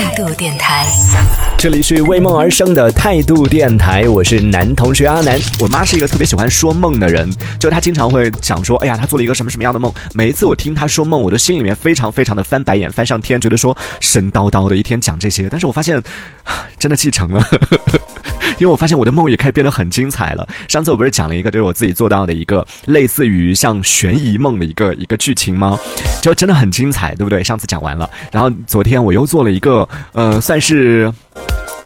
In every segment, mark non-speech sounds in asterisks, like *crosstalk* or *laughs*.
态度电台，这里是为梦而生的态度电台，我是男同学阿南。我妈是一个特别喜欢说梦的人，就她经常会讲说，哎呀，她做了一个什么什么样的梦。每一次我听她说梦，我的心里面非常非常的翻白眼，翻上天，觉得说神叨叨的一天讲这些。但是我发现，真的继承了。因为我发现我的梦也开始变得很精彩了。上次我不是讲了一个，就是我自己做到的一个类似于像悬疑梦的一个一个剧情吗？就真的很精彩，对不对？上次讲完了，然后昨天我又做了一个，呃，算是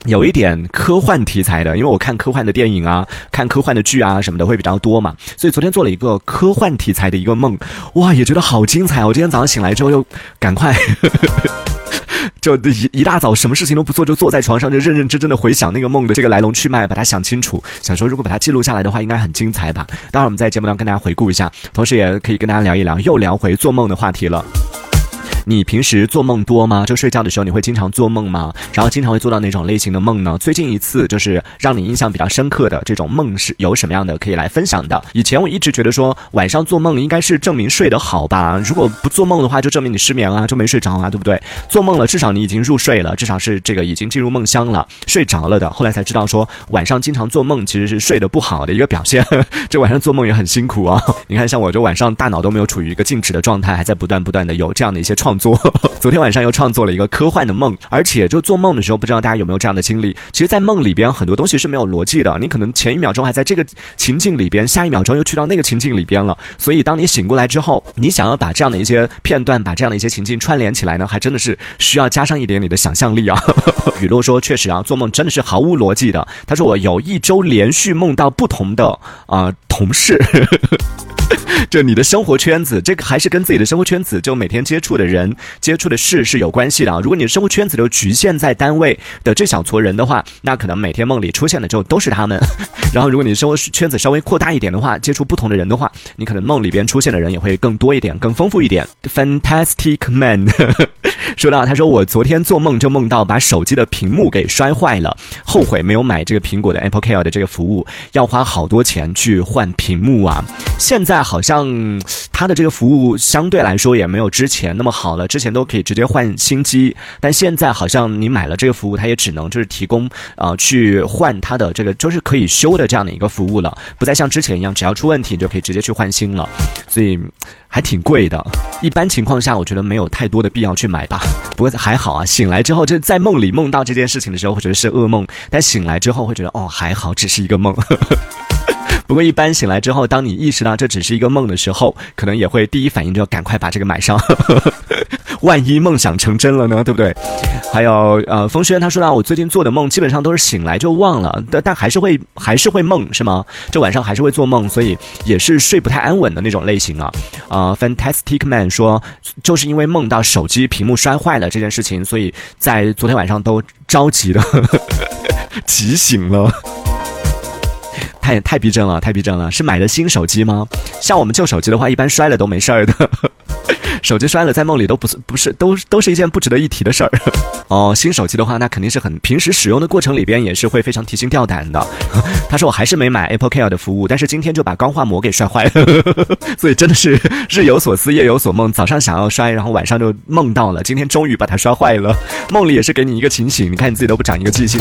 有一点科幻题材的，因为我看科幻的电影啊，看科幻的剧啊什么的会比较多嘛，所以昨天做了一个科幻题材的一个梦，哇，也觉得好精彩。我今天早上醒来之后又赶快。*laughs* 就一一大早什么事情都不做，就坐在床上就认认真真的回想那个梦的这个来龙去脉，把它想清楚。想说如果把它记录下来的话，应该很精彩吧。当然我们在节目当中跟大家回顾一下，同时也可以跟大家聊一聊，又聊回做梦的话题了。你平时做梦多吗？就睡觉的时候你会经常做梦吗？然后经常会做到哪种类型的梦呢？最近一次就是让你印象比较深刻的这种梦是有什么样的可以来分享的？以前我一直觉得说晚上做梦应该是证明睡得好吧？如果不做梦的话，就证明你失眠啊，就没睡着啊，对不对？做梦了，至少你已经入睡了，至少是这个已经进入梦乡了，睡着了的。后来才知道说晚上经常做梦其实是睡得不好的一个表现。*laughs* 这晚上做梦也很辛苦啊。你看，像我这晚上大脑都没有处于一个静止的状态，还在不断不断的有这样的一些创。创作，昨天晚上又创作了一个科幻的梦，而且就做梦的时候，不知道大家有没有这样的经历？其实，在梦里边很多东西是没有逻辑的，你可能前一秒钟还在这个情境里边，下一秒钟又去到那个情境里边了。所以，当你醒过来之后，你想要把这样的一些片段，把这样的一些情境串联起来呢，还真的是需要加上一点你的想象力啊。*laughs* 雨露说，确实啊，做梦真的是毫无逻辑的。他说，我有一周连续梦到不同的啊同事。*laughs* 就你的生活圈子，这个还是跟自己的生活圈子，就每天接触的人、接触的事是有关系的啊。如果你的生活圈子就局限在单位的这小撮人的话，那可能每天梦里出现的就都是他们。*laughs* 然后，如果你的生活圈子稍微扩大一点的话，接触不同的人的话，你可能梦里边出现的人也会更多一点、更丰富一点。Fantastic man *laughs* 说到，他说我昨天做梦就梦到把手机的屏幕给摔坏了，后悔没有买这个苹果的 Apple Care 的这个服务，要花好多钱去换屏幕啊。现在好像它的这个服务相对来说也没有之前那么好了，之前都可以直接换新机，但现在好像你买了这个服务，它也只能就是提供啊去换它的这个就是可以修的这样的一个服务了，不再像之前一样，只要出问题你就可以直接去换新了，所以还挺贵的。一般情况下，我觉得没有太多的必要去买吧。*laughs* 不过还好啊，醒来之后就在梦里梦到这件事情的时候，会觉得是噩梦，但醒来之后会觉得哦还好，只是一个梦。*laughs* 不过一般醒来之后，当你意识到这只是一个梦的时候，可能也会第一反应就要赶快把这个买上，万一梦想成真了呢，对不对？还有呃，风轩他说到我最近做的梦基本上都是醒来就忘了，但但还是会还是会梦是吗？这晚上还是会做梦，所以也是睡不太安稳的那种类型啊。啊，Fantastic Man 说就是因为梦到手机屏幕摔坏了这件事情，所以在昨天晚上都着急的急 *laughs* 醒了。太太逼真了，太逼真了！是买的新手机吗？像我们旧手机的话，一般摔了都没事儿的。*laughs* 手机摔了，在梦里都不是不是都都是一件不值得一提的事儿。*laughs* 哦，新手机的话，那肯定是很平时使用的过程里边也是会非常提心吊胆的。*laughs* 他说我还是没买 Apple Care 的服务，但是今天就把钢化膜给摔坏了，所以真的是日有所思夜有所梦。早上想要摔，然后晚上就梦到了，今天终于把它摔坏了。梦里也是给你一个警醒，你看你自己都不长一个记性。